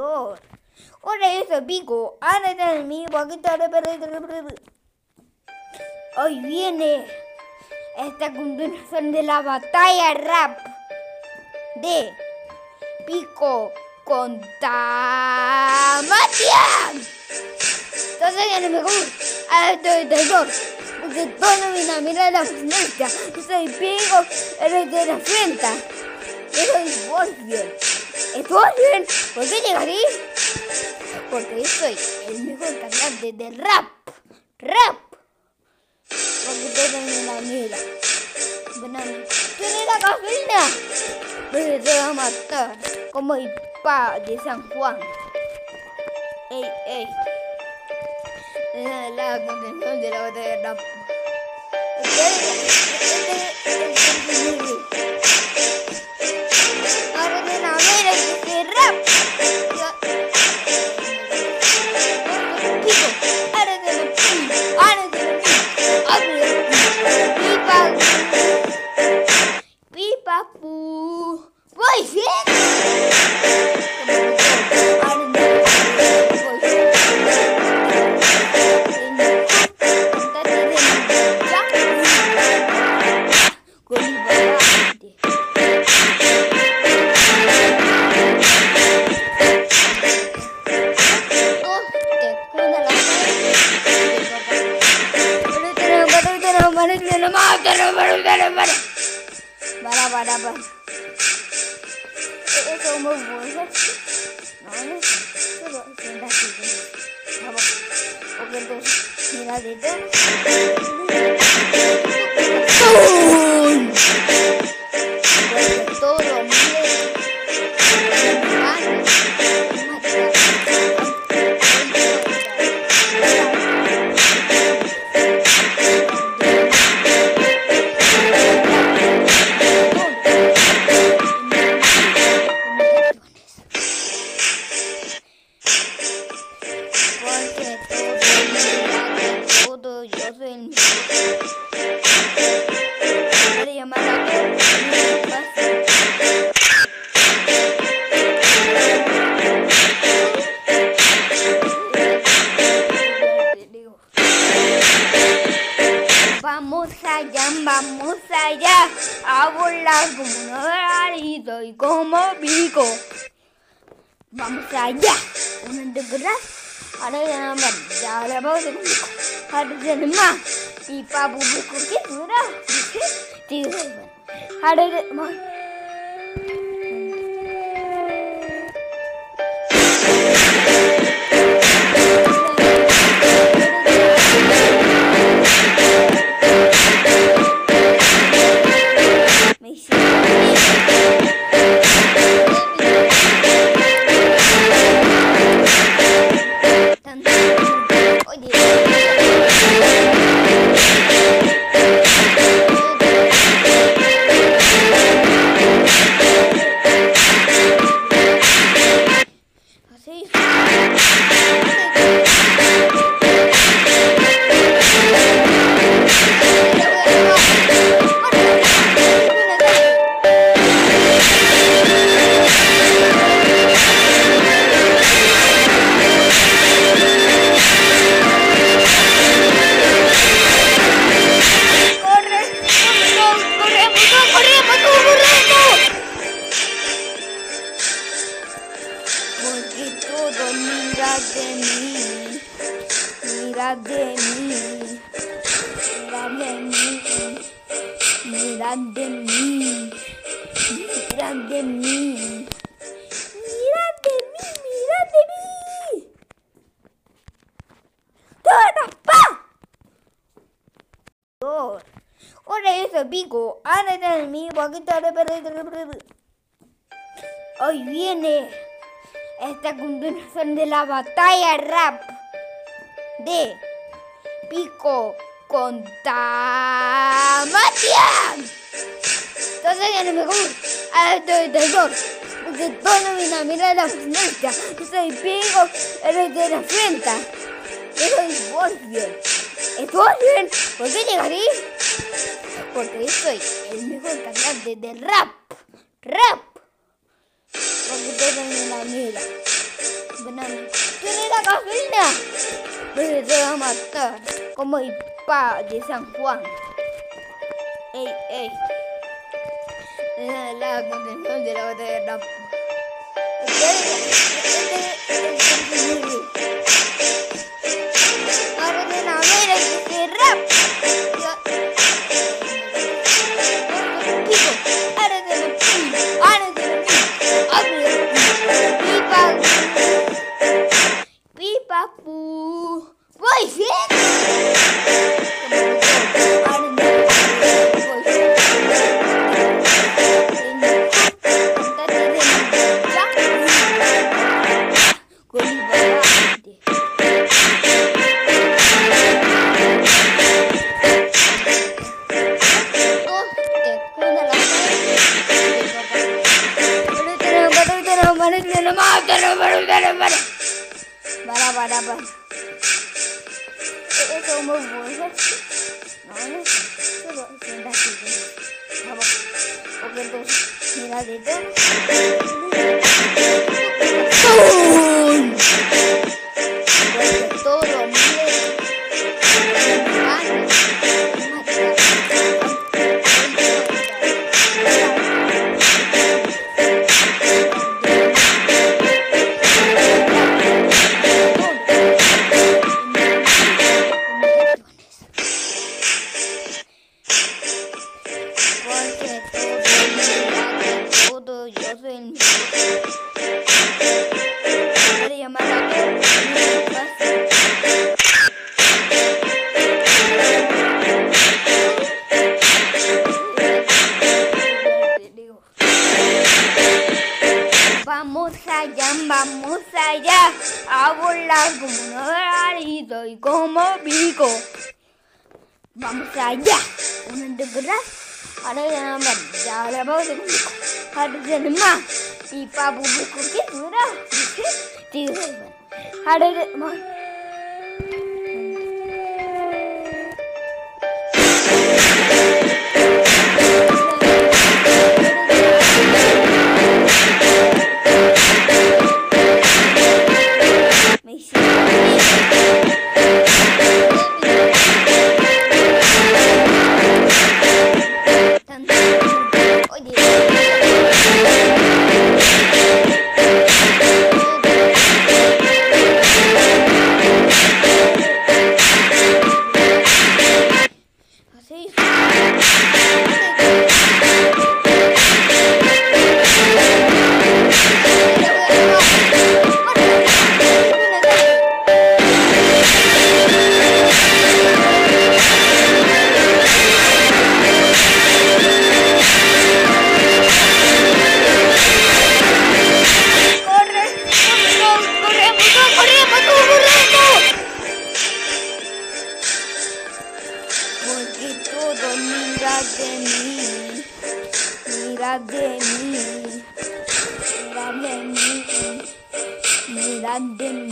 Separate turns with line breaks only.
Yo soy Pico. Ahora está en mi poquito de Hoy viene esta continuación de la batalla rap de Pico contra Matian. Entonces ya no me gusta. Ahora estoy de dos. Porque todo mi mira la frente. Yo soy Pico, eres de la frente. Yo soy Wolfien. ¿Estás bien? ¿Por qué llegarí? Porque yo soy el mejor cantante de rap. Rap. Porque me la mira. Banana. ¿Tiene la cafeína? Pero te va a matar. Como el pa de San Juan. Ey, ey. Es la continuación de la batalla de rap. La Ora nella vera di ferra bora, bora, bora, bora. Bora, bora, bora. Eu, é o meu voz aqui. Olha, eu vou sentar aqui. Tá bom. Vou meu Deus, mira de Deus. A volar como un arito y como pico. Vamos allá, una de grass, ahora ya no ya la vamos a comer. Ahora ya no más. Y papu, ¿por qué dura? Sí, ahora ya más. Mira de mí, mira de mí, mira de mí, mira de mí. ¡Toma, pa! Yo soy Pico. Ahora está en mi poquito de Hoy viene esta continuación de la batalla rap de Pico contra Matian. Entonces ya no me gusta. Ahora estoy de dos. Porque todo mi mira la frente. Soy Pico, eres de la frente. Yo soy Wolfien. ¿Estás bien? ¿Por qué llegarí? Porque yo soy el mejor cantante de rap. Rap. Porque todo me la mira. gasolina. Pues te va a matar como el pa de San Juan. Ey, ey. lag någonting under det och det är damm. Bara den använder sig bada bada bada. Bada bada bada. It is almost worth it. No, it isn't. It's in that season. Open this? Boom! Como un arito y como pico. Vamos allá, un de verdad. Ahora ya no ya la vamos a no más. Y papu, ¿por qué dura? Sí, bueno. Ahora ya London